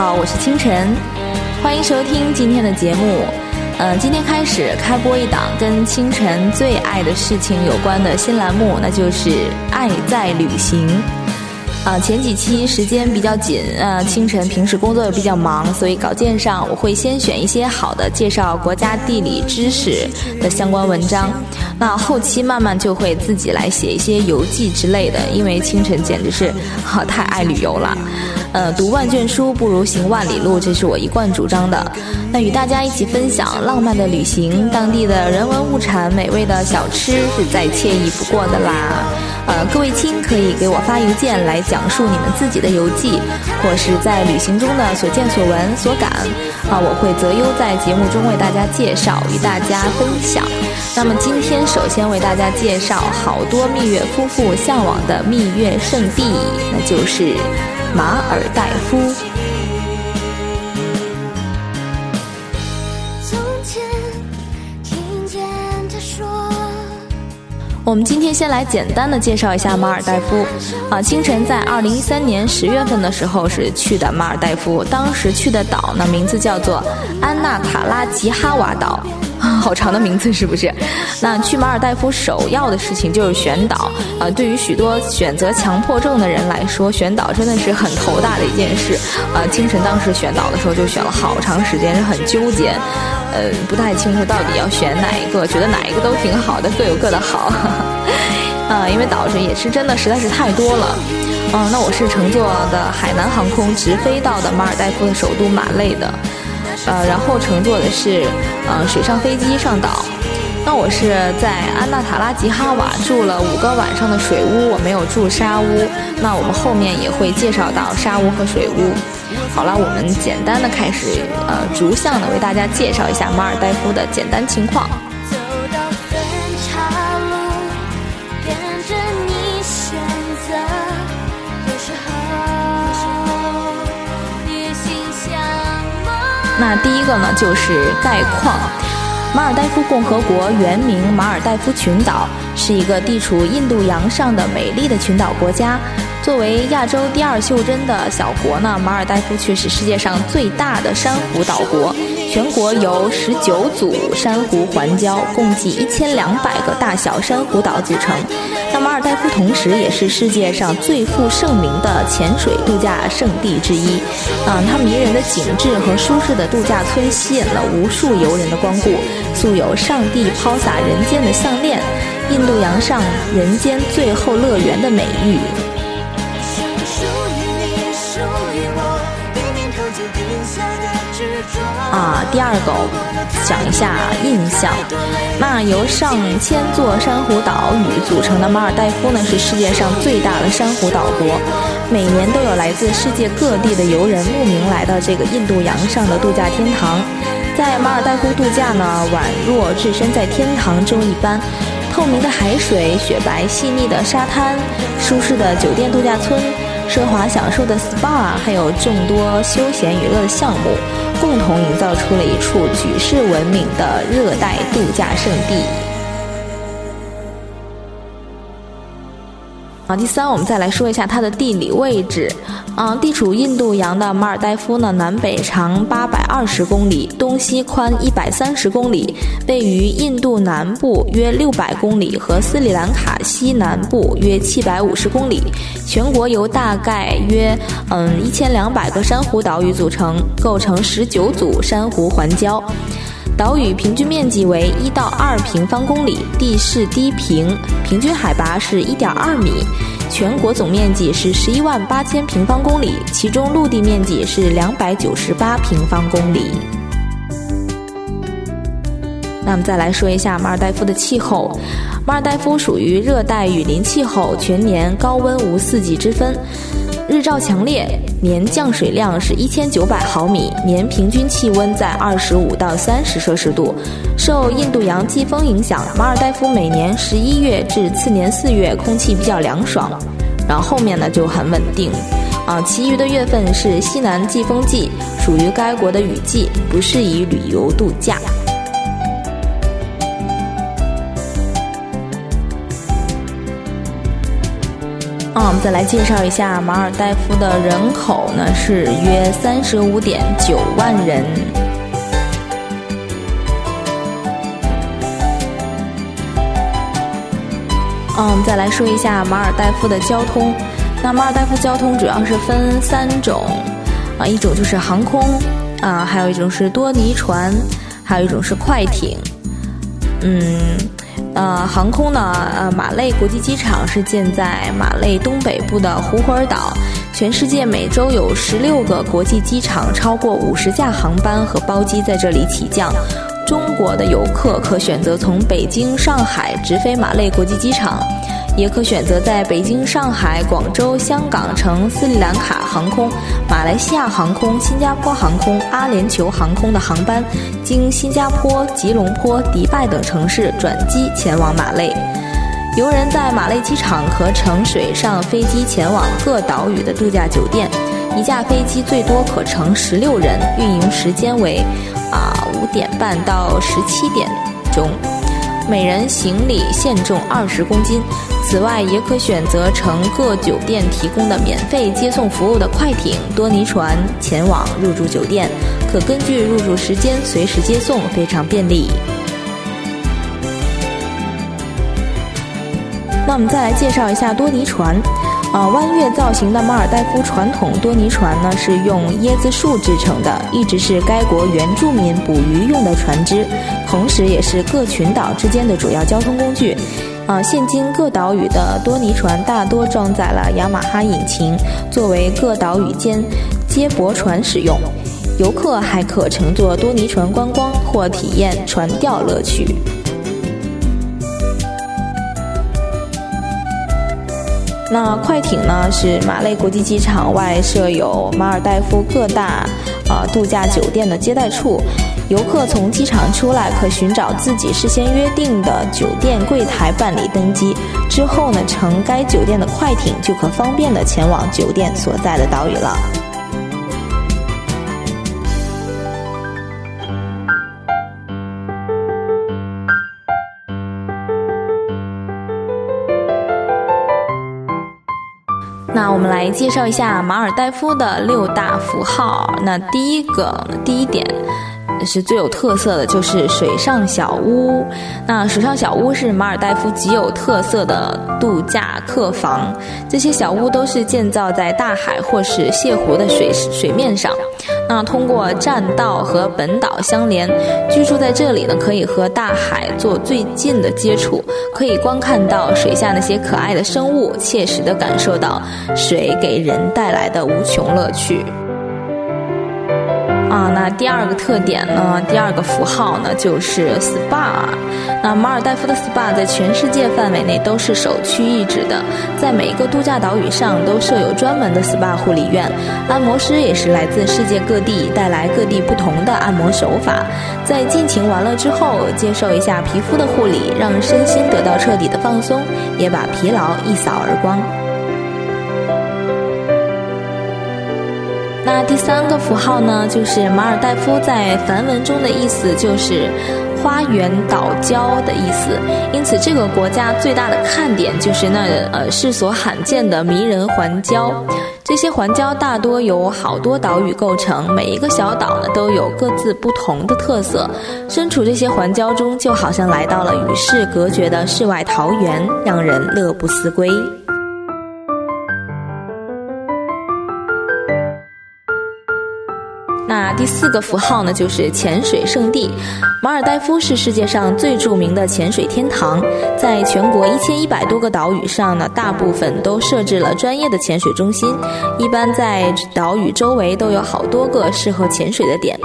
好，我是清晨，欢迎收听今天的节目。嗯，今天开始开播一档跟清晨最爱的事情有关的新栏目，那就是《爱在旅行》。啊，前几期时间比较紧，呃，清晨平时工作又比较忙，所以稿件上我会先选一些好的介绍国家地理知识的相关文章，那后期慢慢就会自己来写一些游记之类的，因为清晨简直是哈太爱旅游了。呃，读万卷书不如行万里路，这是我一贯主张的。那与大家一起分享浪漫的旅行，当地的人文物产、美味的小吃，是再惬意不过的啦。呃，各位亲可以给我发邮件来讲述你们自己的游记，或是在旅行中的所见所闻所感，啊，我会择优在节目中为大家介绍，与大家分享。那么今天首先为大家介绍好多蜜月夫妇向往的蜜月圣地，那就是。马尔代夫。我们今天先来简单的介绍一下马尔代夫。啊，清晨在二零一三年十月份的时候是去的马尔代夫，当时去的岛呢名字叫做安纳卡拉吉哈瓦岛。好长的名字是不是？那去马尔代夫首要的事情就是选岛啊。对于许多选择强迫症的人来说，选岛真的是很头大的一件事。啊，清晨当时选岛的时候就选了好长时间，是很纠结，呃，不太清楚到底要选哪一个，觉得哪一个都挺好的，各有各的好。啊，因为岛上也是真的实在是太多了。嗯，那我是乘坐的海南航空直飞到的马尔代夫的首都马累的。呃，然后乘坐的是，呃，水上飞机上岛。那我是在安纳塔拉吉哈瓦住了五个晚上的水屋，我没有住沙屋。那我们后面也会介绍到沙屋和水屋。好了，我们简单的开始，呃，逐项的为大家介绍一下马尔代夫的简单情况。那第一个呢，就是概况。马尔代夫共和国原名马尔代夫群岛，是一个地处印度洋上的美丽的群岛国家。作为亚洲第二袖珍的小国呢，马尔代夫却是世界上最大的珊瑚岛国。全国由十九组珊瑚环礁，共计一千两百个大小珊瑚岛组成。那马尔代夫同时也是世界上最负盛名的潜水度假胜地之一。啊，它迷人的景致和舒适的度假村吸引了无数游人的光顾，素有“上帝抛洒人间的项链”、“印度洋上人间最后乐园”的美誉。啊，第二个讲一下印象。那由上千座珊瑚岛屿组成的马尔代夫呢，是世界上最大的珊瑚岛国。每年都有来自世界各地的游人慕名来到这个印度洋上的度假天堂。在马尔代夫度假呢，宛若置身在天堂中一般。透明的海水、雪白细腻的沙滩、舒适的酒店度假村、奢华享受的 SPA，还有众多休闲娱乐的项目。共同营造出了一处举世闻名的热带度假胜地。啊，第三，我们再来说一下它的地理位置。嗯，地处印度洋的马尔代夫呢，南北长八百二十公里，东西宽一百三十公里，位于印度南部约六百公里和斯里兰卡西南部约七百五十公里。全国由大概约嗯一千两百个珊瑚岛屿组成，构成十九组珊瑚环礁。岛屿平均面积为一到二平方公里，地势低平，平均海拔是一点二米。全国总面积是十一万八千平方公里，其中陆地面积是两百九十八平方公里。那么再来说一下马尔代夫的气候，马尔代夫属于热带雨林气候，全年高温无四季之分。日照强烈，年降水量是一千九百毫米，年平均气温在二十五到三十摄氏度。受印度洋季风影响，马尔代夫每年十一月至次年四月空气比较凉爽，然后后面呢就很稳定。啊，其余的月份是西南季风季，属于该国的雨季，不适宜旅游度假。啊，我们再来介绍一下马尔代夫的人口呢，是约三十五点九万人。嗯，我们再来说一下马尔代夫的交通。那马尔代夫交通主要是分三种，啊，一种就是航空，啊，还有一种是多尼船，还有一种是快艇。嗯，呃，航空呢，呃，马累国际机场是建在马累东北部的胡霍尔岛。全世界每周有十六个国际机场，超过五十架航班和包机在这里起降。中国的游客可选择从北京、上海直飞马累国际机场，也可选择在北京、上海、广州、香港乘斯里兰卡航空、马来西亚航空、新加坡航空、阿联酋航空的航班，经新加坡、吉隆坡、迪拜等城市转机前往马累。游人在马累机场可乘水上飞机前往各岛屿的度假酒店，一架飞机最多可乘十六人，运营时间为。啊，五点半到十七点钟，每人行李限重二十公斤。此外，也可选择乘各酒店提供的免费接送服务的快艇、多尼船前往入住酒店，可根据入住时间随时接送，非常便利。那我们再来介绍一下多尼船。啊，弯月造型的马尔代夫传统多尼船呢，是用椰子树制成的，一直是该国原住民捕鱼用的船只，同时也是各群岛之间的主要交通工具。啊，现今各岛屿的多尼船大多装载了雅马哈引擎，作为各岛屿间接驳船使用。游客还可乘坐多尼船观光或体验船钓乐趣。那快艇呢？是马累国际机场外设有马尔代夫各大啊度假酒店的接待处，游客从机场出来，可寻找自己事先约定的酒店柜台办理登机，之后呢，乘该酒店的快艇就可方便的前往酒店所在的岛屿了。我们来介绍一下马尔代夫的六大符号。那第一个，第一点。是最有特色的，就是水上小屋。那水上小屋是马尔代夫极有特色的度假客房。这些小屋都是建造在大海或是泻湖的水水面上。那通过栈道和本岛相连，居住在这里呢，可以和大海做最近的接触，可以观看到水下那些可爱的生物，切实的感受到水给人带来的无穷乐趣。啊，那第二个特点呢？第二个符号呢，就是 SPA。那马尔代夫的 SPA 在全世界范围内都是首屈一指的，在每一个度假岛屿上都设有专门的 SPA 护理院，按摩师也是来自世界各地，带来各地不同的按摩手法，在尽情玩乐之后，接受一下皮肤的护理，让身心得到彻底的放松，也把疲劳一扫而光。第三个符号呢，就是马尔代夫在梵文中的意思就是“花园岛礁”的意思。因此，这个国家最大的看点就是那呃世所罕见的迷人环礁。这些环礁大多由好多岛屿构成，每一个小岛呢都有各自不同的特色。身处这些环礁中，就好像来到了与世隔绝的世外桃源，让人乐不思归。那第四个符号呢，就是潜水圣地。马尔代夫是世界上最著名的潜水天堂，在全国一千一百多个岛屿上呢，大部分都设置了专业的潜水中心。一般在岛屿周围都有好多个适合潜水的点，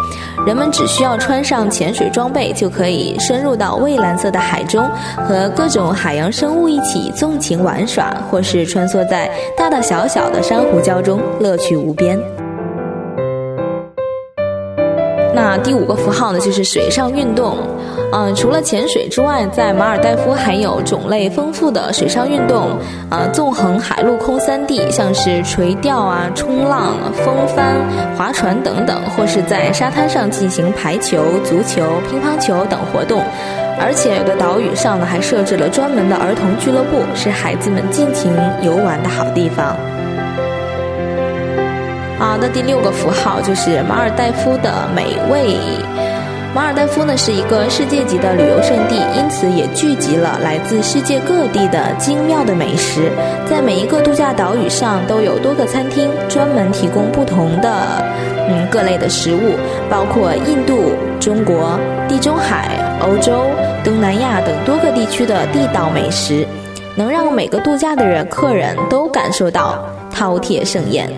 人们只需要穿上潜水装备，就可以深入到蔚蓝色的海中，和各种海洋生物一起纵情玩耍，或是穿梭在大大小小的珊瑚礁中，乐趣无边。第五个符号呢，就是水上运动。嗯，除了潜水之外，在马尔代夫还有种类丰富的水上运动。啊，纵横海陆空三地，像是垂钓啊、冲浪、风帆、划船等等，或是在沙滩上进行排球、足球、乒乓球等活动。而且有的岛屿上呢还设置了专门的儿童俱乐部，是孩子们尽情游玩的好地方。好的，第六个符号就是马尔代夫的美味。马尔代夫呢是一个世界级的旅游胜地，因此也聚集了来自世界各地的精妙的美食。在每一个度假岛屿上都有多个餐厅，专门提供不同的嗯各类的食物，包括印度、中国、地中海、欧洲、东南亚等多个地区的地道美食，能让每个度假的人客人都感受到饕餮盛宴。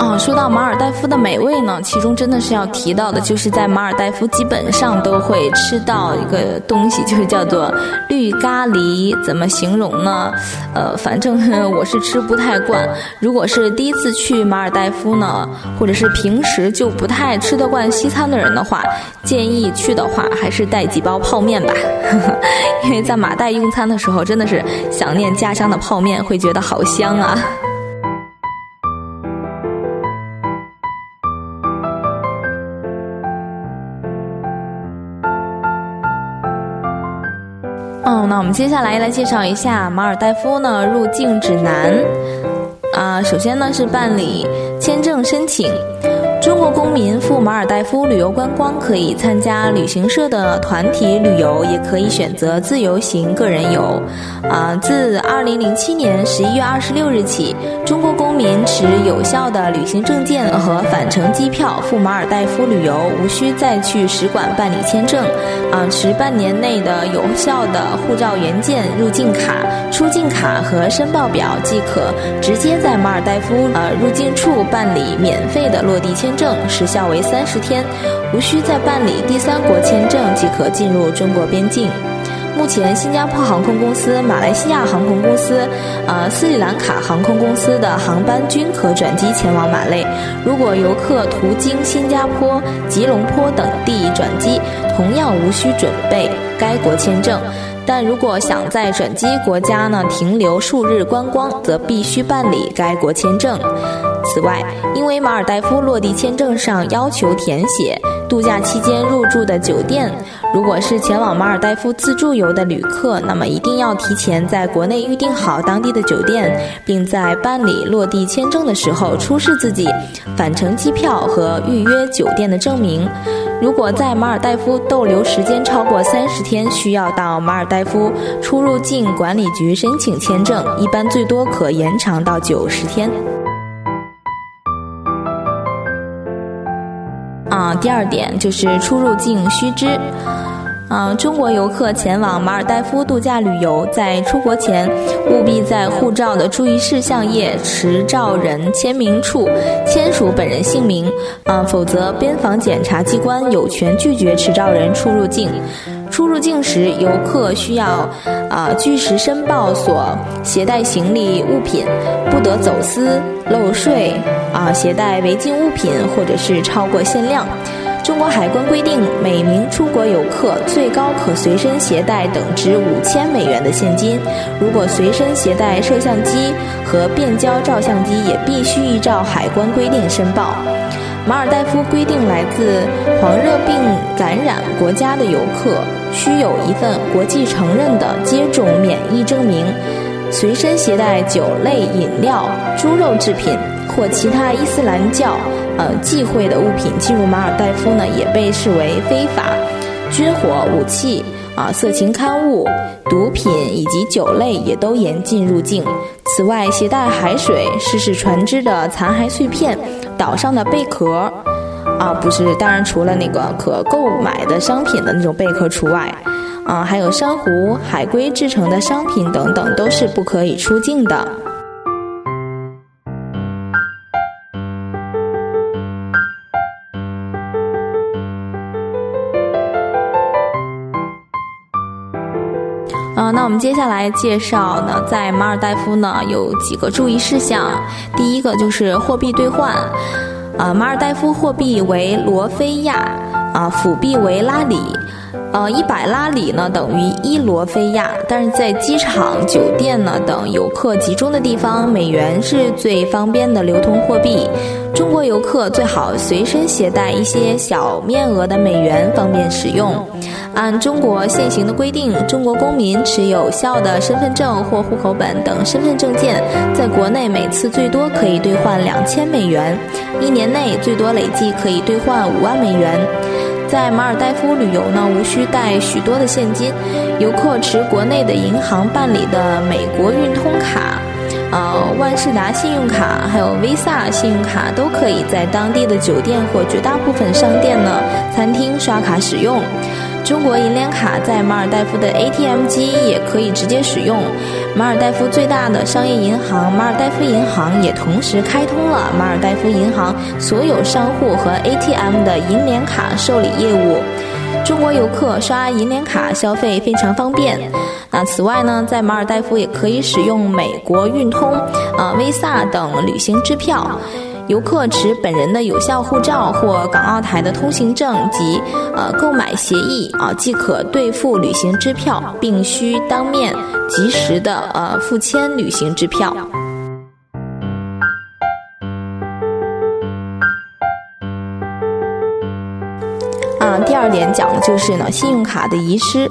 啊，说到马尔代夫的美味呢，其中真的是要提到的，就是在马尔代夫基本上都会吃到一个东西，就是叫做绿咖喱。怎么形容呢？呃，反正 我是吃不太惯。如果是第一次去马尔代夫呢，或者是平时就不太吃得惯西餐的人的话，建议去的话还是带几包泡面吧，因为在马代用餐的时候，真的是想念家乡的泡面，会觉得好香啊。那我们接下来来介绍一下马尔代夫呢入境指南。啊，首先呢是办理签证申请。中国公民赴马尔代夫旅游观光，可以参加旅行社的团体旅游，也可以选择自由行个人游。啊，自二零零七年十一月二十六日起，中国公民持有效的旅行证件和返程机票赴马尔代夫旅游，无需再去使馆办理签证。啊，持半年内的有效的护照原件、入境卡、出境卡和申报表，即可直接在马尔代夫呃入境处办理免费的落地签。签证时效为三十天，无需再办理第三国签证即可进入中国边境。目前，新加坡航空公司、马来西亚航空公司、呃斯里兰卡航空公司的航班均可转机前往马累。如果游客途经新加坡、吉隆坡等地转机，同样无需准备该国签证。但如果想在转机国家呢停留数日观光，则必须办理该国签证。此外，因为马尔代夫落地签证上要求填写度假期间入住的酒店，如果是前往马尔代夫自助游的旅客，那么一定要提前在国内预订好当地的酒店，并在办理落地签证的时候出示自己返程机票和预约酒店的证明。如果在马尔代夫逗留时间超过三十天，需要到马尔代夫出入境管理局申请签证，一般最多可延长到九十天。第二点就是出入境须知。啊，中国游客前往马尔代夫度假旅游，在出国前务必在护照的注意事项页持照人签名处签署本人姓名，啊，否则边防检查机关有权拒绝持照人出入境。出入境时，游客需要啊据实申报所携带行李物品，不得走私、漏税啊携带违禁物品或者是超过限量。中国海关规定，每名出国游客最高可随身携带等值五千美元的现金。如果随身携带摄像机和变焦照相机，也必须依照海关规定申报。马尔代夫规定，来自黄热病感染国家的游客需有一份国际承认的接种免疫证明。随身携带酒类饮料、猪肉制品或其他伊斯兰教呃忌讳的物品进入马尔代夫呢，也被视为非法。军火、武器啊、色情刊物、毒品以及酒类也都严禁入境。此外，携带海水、失事船只的残骸碎片。岛上的贝壳，啊，不是，当然除了那个可购买的商品的那种贝壳除外，啊，还有珊瑚、海龟制成的商品等等，都是不可以出境的。那我们接下来介绍呢，在马尔代夫呢有几个注意事项。第一个就是货币兑换，啊，马尔代夫货币为罗非亚，啊，辅币为拉里，呃，一百拉里呢等于一罗非亚。但是在机场、酒店呢等游客集中的地方，美元是最方便的流通货币。中国游客最好随身携带一些小面额的美元，方便使用。按中国现行的规定，中国公民持有效的身份证或户口本等身份证件，在国内每次最多可以兑换两千美元，一年内最多累计可以兑换五万美元。在马尔代夫旅游呢，无需带许多的现金，游客持国内的银行办理的美国运通卡。呃，万事达信用卡还有 Visa 信用卡都可以在当地的酒店或绝大部分商店呢、餐厅刷卡使用。中国银联卡在马尔代夫的 ATM 机也可以直接使用。马尔代夫最大的商业银行马尔代夫银行也同时开通了马尔代夫银行所有商户和 ATM 的银联卡受理业务。中国游客刷银联卡消费非常方便。此外呢，在马尔代夫也可以使用美国运通、啊 Visa 等旅行支票。游客持本人的有效护照或港澳台的通行证及呃购买协议啊，即可兑付旅行支票，并需当面及时的呃付签旅行支票。啊，第二点讲的就是呢，信用卡的遗失。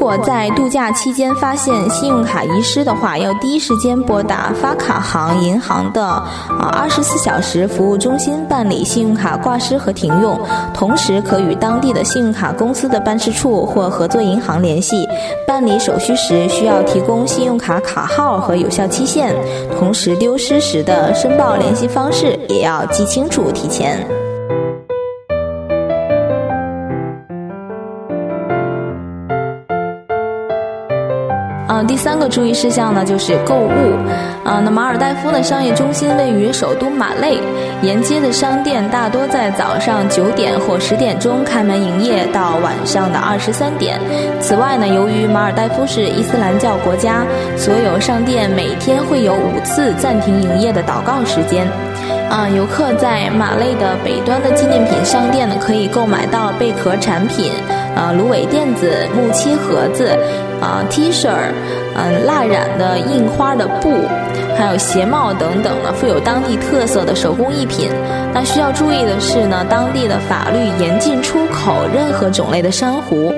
如果在度假期间发现信用卡遗失的话，要第一时间拨打发卡行银行的啊二十四小时服务中心办理信用卡挂失和停用，同时可与当地的信用卡公司的办事处或合作银行联系。办理手续时需要提供信用卡卡号和有效期限，同时丢失时的申报联系方式也要记清楚提前。第三个注意事项呢，就是购物。啊，那马尔代夫的商业中心位于首都马累，沿街的商店大多在早上九点或十点钟开门营业，到晚上的二十三点。此外呢，由于马尔代夫是伊斯兰教国家，所有商店每天会有五次暂停营业的祷告时间。啊，游客在马累的北端的纪念品商店呢，可以购买到贝壳产品、啊芦苇垫子、木漆盒子、啊 T 恤、嗯蜡染的印花的布，还有鞋帽等等呢，富有当地特色的手工艺品。那需要注意的是呢，当地的法律严禁出口任何种类的珊瑚。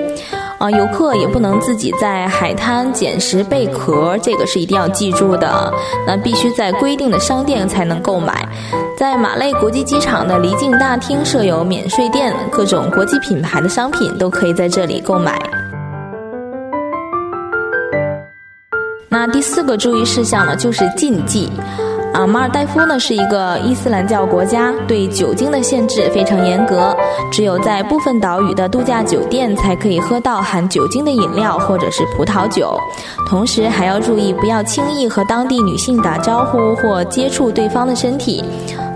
啊，游客也不能自己在海滩捡拾贝壳，这个是一定要记住的。那必须在规定的商店才能购买。在马累国际机场的离境大厅设有免税店，各种国际品牌的商品都可以在这里购买。那第四个注意事项呢，就是禁忌。啊，马尔代夫呢是一个伊斯兰教国家，对酒精的限制非常严格，只有在部分岛屿的度假酒店才可以喝到含酒精的饮料或者是葡萄酒。同时还要注意，不要轻易和当地女性打招呼或接触对方的身体。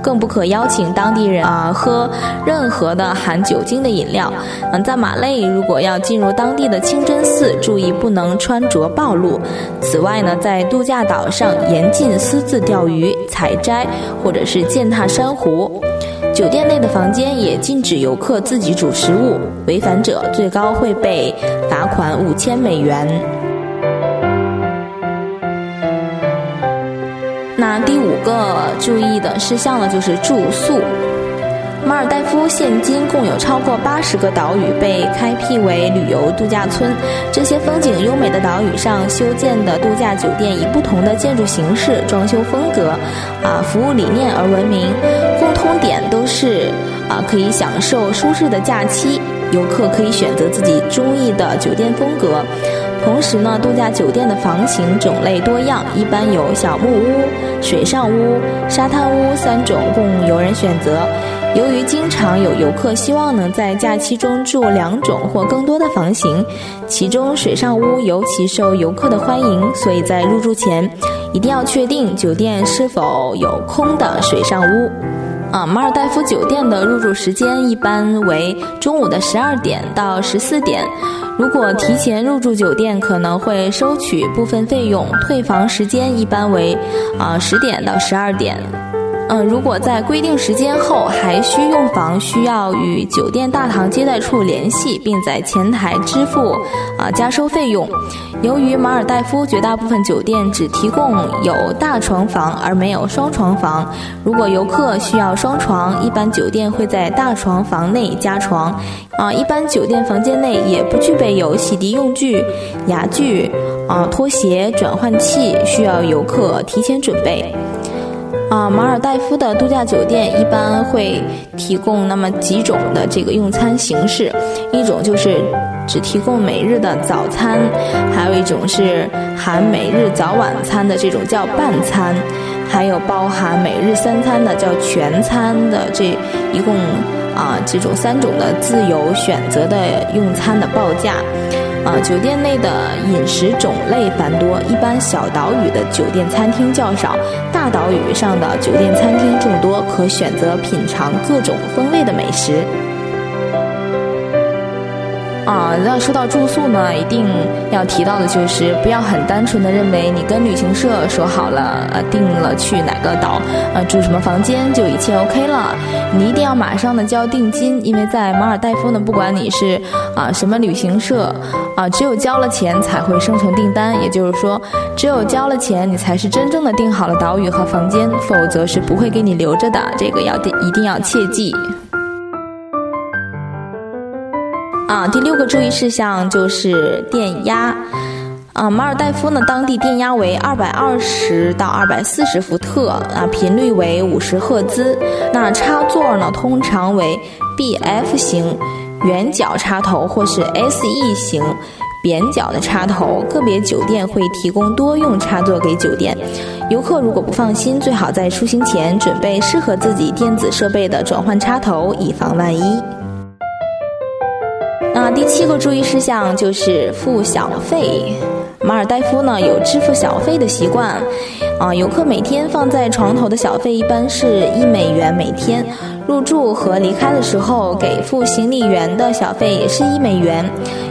更不可邀请当地人啊喝任何的含酒精的饮料。嗯，在马累，如果要进入当地的清真寺，注意不能穿着暴露。此外呢，在度假岛上严禁私自钓鱼、采摘或者是践踏珊瑚。酒店内的房间也禁止游客自己煮食物，违反者最高会被罚款五千美元。第五个注意的事项呢，就是住宿。马尔代夫现今共有超过八十个岛屿被开辟为旅游度假村，这些风景优美的岛屿上修建的度假酒店以不同的建筑形式、装修风格、啊服务理念而闻名，共通点都是啊可以享受舒适的假期。游客可以选择自己中意的酒店风格。同时呢，度假酒店的房型种类多样，一般有小木屋、水上屋、沙滩屋三种供游人选择。由于经常有游客希望能在假期中住两种或更多的房型，其中水上屋尤其受游客的欢迎，所以在入住前一定要确定酒店是否有空的水上屋。啊，马尔代夫酒店的入住时间一般为中午的十二点到十四点。如果提前入住酒店，可能会收取部分费用。退房时间一般为啊十点到十二点。嗯，如果在规定时间后还需用房，需要与酒店大堂接待处联系，并在前台支付啊加收费用。由于马尔代夫绝大部分酒店只提供有大床房而没有双床房，如果游客需要双床，一般酒店会在大床房内加床。啊，一般酒店房间内也不具备有洗涤用具、牙具、啊拖鞋、转换器，需要游客提前准备。啊，马尔代夫的度假酒店一般会提供那么几种的这个用餐形式，一种就是只提供每日的早餐，还有一种是含每日早晚餐的这种叫半餐，还有包含每日三餐的叫全餐的这一共啊这种三种的自由选择的用餐的报价。啊，酒店内的饮食种类繁多，一般小岛屿的酒店餐厅较少，大岛屿上的酒店餐厅众多，可选择品尝各种风味的美食。啊，那说到住宿呢，一定要提到的就是不要很单纯的认为你跟旅行社说好了，呃，定了去哪个岛，呃，住什么房间就一切 OK 了。你一定要马上的交定金，因为在马尔代夫呢，不管你是啊什么旅行社，啊，只有交了钱才会生成订单，也就是说，只有交了钱，你才是真正的订好了岛屿和房间，否则是不会给你留着的。这个要定一定要切记。啊，第六个注意事项就是电压。啊，马尔代夫呢，当地电压为二百二十到二百四十伏特，啊，频率为五十赫兹。那插座呢，通常为 BF 型圆角插头或是 SE 型扁角的插头。个别酒店会提供多用插座给酒店游客。如果不放心，最好在出行前准备适合自己电子设备的转换插头，以防万一。第七个注意事项就是付小费。马尔代夫呢有支付小费的习惯，啊，游客每天放在床头的小费一般是一美元每天。入住和离开的时候给付行李员的小费也是一美元。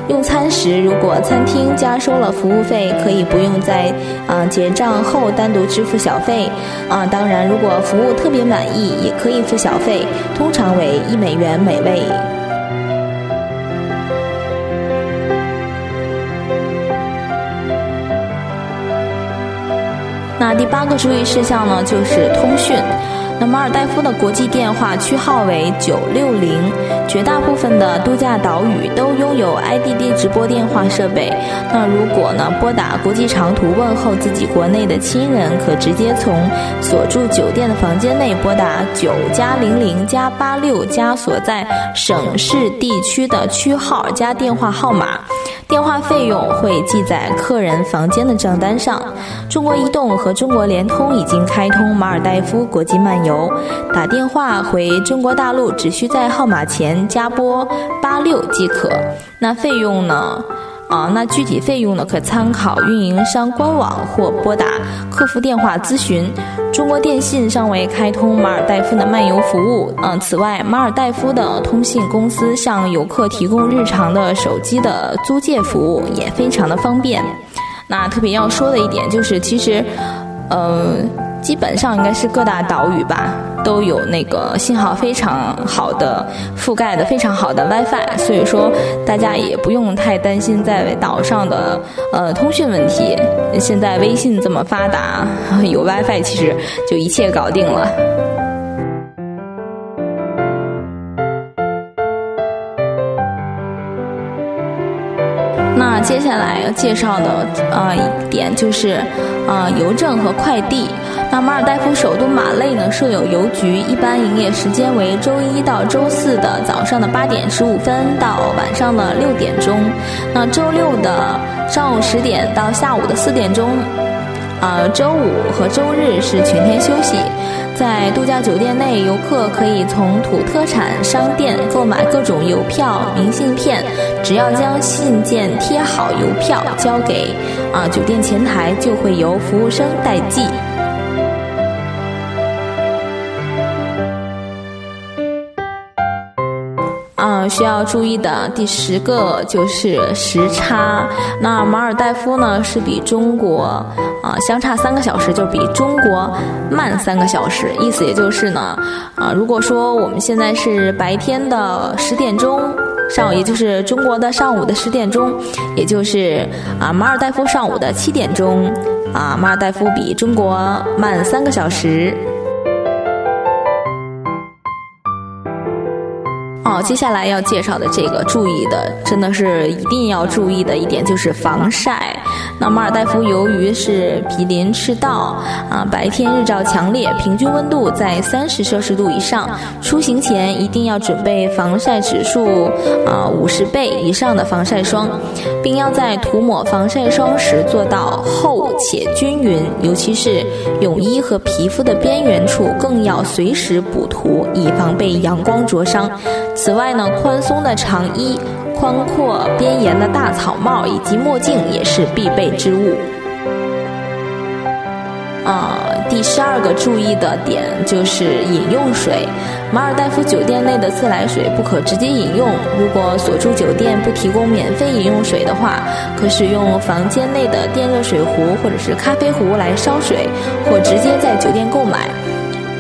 用餐时如果餐厅加收了服务费，可以不用在啊结账后单独支付小费。啊，当然如果服务特别满意，也可以付小费，通常为一美元每位。那第八个注意事项呢，就是通讯。那马尔代夫的国际电话区号为九六零，绝大部分的度假岛屿都拥有 IDD 直播电话设备。那如果呢拨打国际长途问候自己国内的亲人，可直接从所住酒店的房间内拨打九加零零加八六加所在省市地区的区号加电话号码。电话费用会记在客人房间的账单上。中国移动和中国联通已经开通马尔代夫国际漫游，打电话回中国大陆只需在号码前加拨八六即可。那费用呢？啊，那具体费用呢？可参考运营商官网或拨打客服电话咨询。中国电信尚未开通马尔代夫的漫游服务。嗯，此外，马尔代夫的通信公司向游客提供日常的手机的租借服务，也非常的方便。那特别要说的一点就是，其实，嗯。基本上应该是各大岛屿吧，都有那个信号非常好的覆盖的非常好的 WiFi，所以说大家也不用太担心在岛上的呃通讯问题。现在微信这么发达，有 WiFi 其实就一切搞定了。那接下来要介绍的呃一点就是啊邮政和快递。那马尔代夫首都马累呢设有邮局，一般营业时间为周一到周四的早上的八点十五分到晚上的六点钟，那周六的上午十点到下午的四点钟，啊，周五和周日是全天休息。在度假酒店内，游客可以从土特产商店购买各种邮票、明信片，只要将信件贴好邮票交给啊酒店前台，就会由服务生代寄。需要注意的第十个就是时差。那马尔代夫呢是比中国啊相差三个小时，就比中国慢三个小时。意思也就是呢，啊，如果说我们现在是白天的十点钟上午，也就是中国的上午的十点钟，也就是啊马尔代夫上午的七点钟，啊马尔代夫比中国慢三个小时。哦，接下来要介绍的这个注意的，真的是一定要注意的一点就是防晒。那马尔代夫由于是毗邻赤道，啊，白天日照强烈，平均温度在三十摄氏度以上，出行前一定要准备防晒指数啊五十倍以上的防晒霜，并要在涂抹防晒霜时做到厚且均匀，尤其是泳衣和皮肤的边缘处更要随时补涂，以防被阳光灼伤。此外呢，宽松的长衣、宽阔边沿的大草帽以及墨镜也是必备之物。啊，第十二个注意的点就是饮用水。马尔代夫酒店内的自来水不可直接饮用，如果所住酒店不提供免费饮用水的话，可使用房间内的电热水壶或者是咖啡壶来烧水，或直接在酒店购买。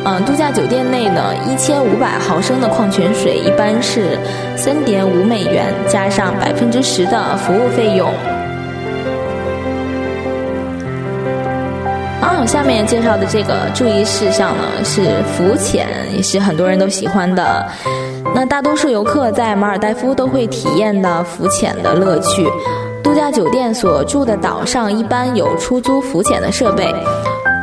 嗯，度假酒店内呢，一千五百毫升的矿泉水一般是三点五美元，加上百分之十的服务费用。啊，下面介绍的这个注意事项呢，是浮潜，也是很多人都喜欢的。那大多数游客在马尔代夫都会体验的浮潜的乐趣。度假酒店所住的岛上一般有出租浮潜的设备。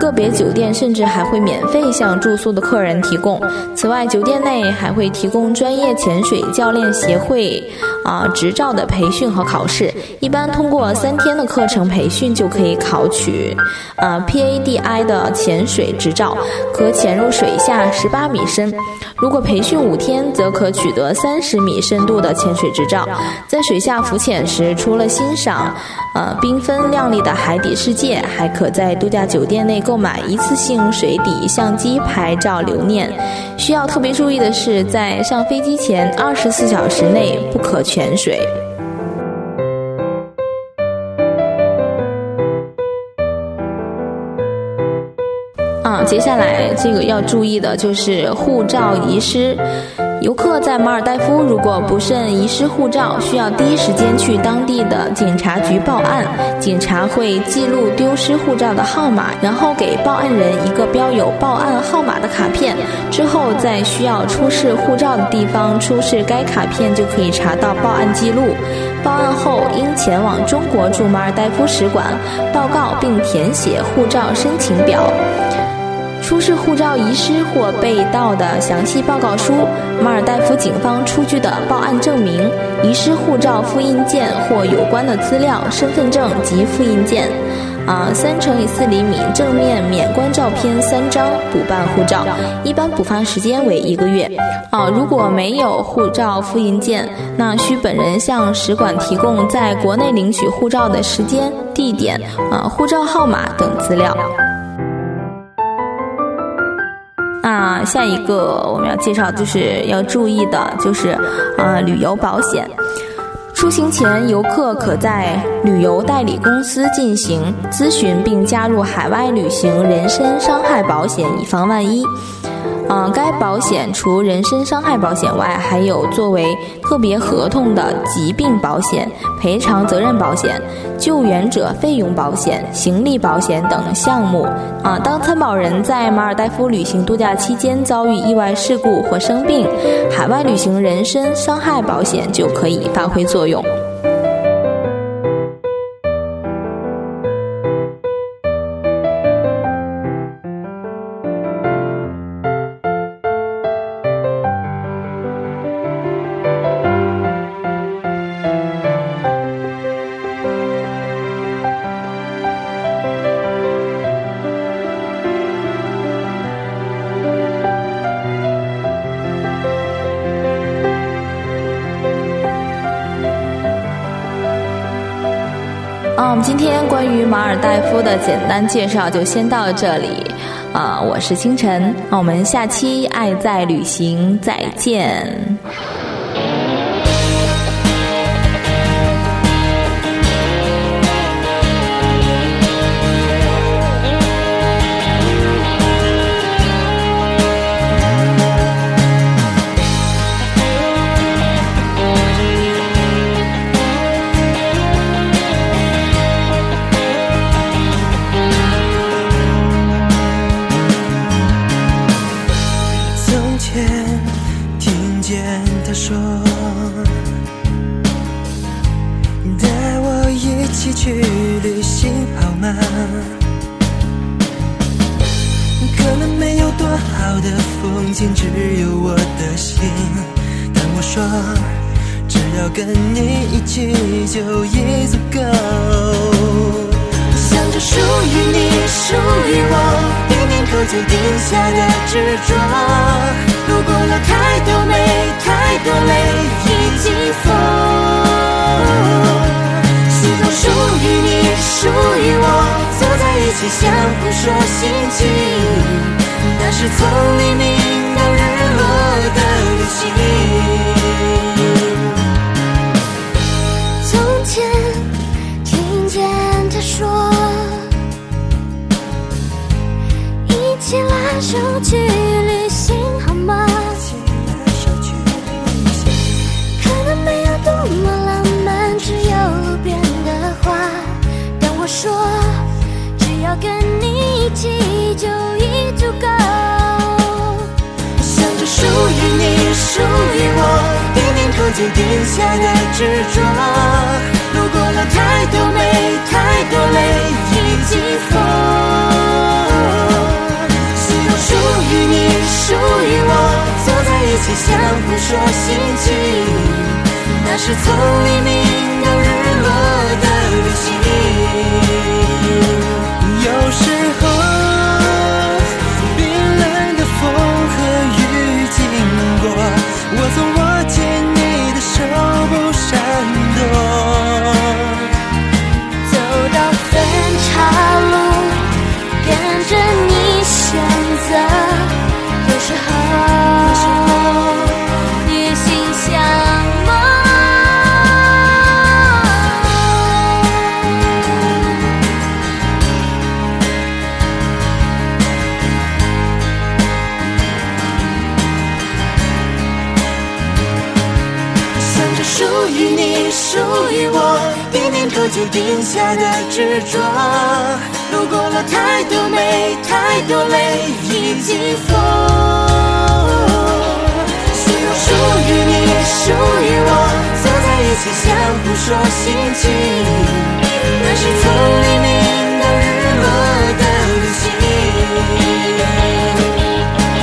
个别酒店甚至还会免费向住宿的客人提供。此外，酒店内还会提供专业潜水教练协会啊执照的培训和考试。一般通过三天的课程培训就可以考取呃 PADI 的潜水执照，可潜入水下十八米深。如果培训五天，则可取得三十米深度的潜水执照。在水下浮潜时，除了欣赏呃缤纷亮丽的海底世界，还可在度假酒店内购买一次性水底相机拍照留念。需要特别注意的是，在上飞机前二十四小时内不可潜水。啊，接下来这个要注意的就是护照遗失。游客在马尔代夫如果不慎遗失护照，需要第一时间去当地的警察局报案。警察会记录丢失护照的号码，然后给报案人一个标有报案号码的卡片。之后在需要出示护照的地方出示该卡片，就可以查到报案记录。报案后应前往中国驻马尔代夫使馆报告并填写护照申请表。出示护照遗失或被盗的详细报告书、马尔代夫警方出具的报案证明、遗失护照复印件或有关的资料、身份证及复印件。啊，三乘以四厘米正面免冠照片三张，补办护照，一般补发时间为一个月。啊，如果没有护照复印件，那需本人向使馆提供在国内领取护照的时间、地点、啊护照号码等资料。那下一个我们要介绍就是要注意的，就是呃旅游保险。出行前，游客可在旅游代理公司进行咨询，并加入海外旅行人身伤害保险，以防万一。嗯，该保险除人身伤害保险外，还有作为特别合同的疾病保险、赔偿责任保险、救援者费用保险、行李保险等项目。啊，当参保人在马尔代夫旅行度假期间遭遇意外事故或生病，海外旅行人身伤害保险就可以发挥作用。爱夫的简单介绍就先到这里，啊，我是清晨，那我们下期爱在旅行再见。的风景，只有我的心。但我说，只要跟你一起就已足够。想着属于你，属于我，一年后就定下的执着。路过了太多美，太多泪，以及风。是否属于你，属于我？走在一起，相互说心情，是从黎明到日落的旅行。从前听见他说，一起拉手去旅行好吗？可能没有多么浪漫，只有路边的花，但我说。只要跟你一起就已足够。年后就定下的执着。路过了太多美，太多泪，以及风。所有属于你，属于我，走在一起，相互说心情，那是从黎明下的执着。路过了太多美，太多泪，以及风。是否属于你，属于我，走在一起，相互说心情，那是从黎明到日落的旅行。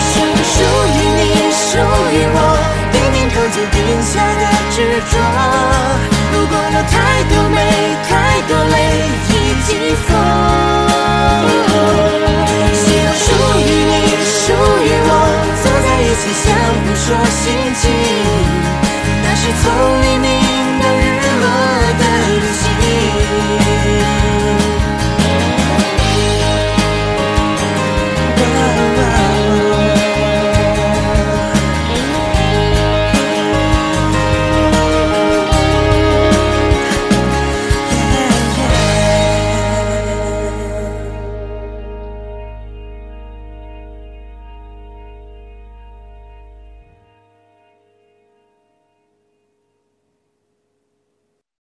是否属于你，属于我？就定下的执着，路过了太这心情，那是从黎明。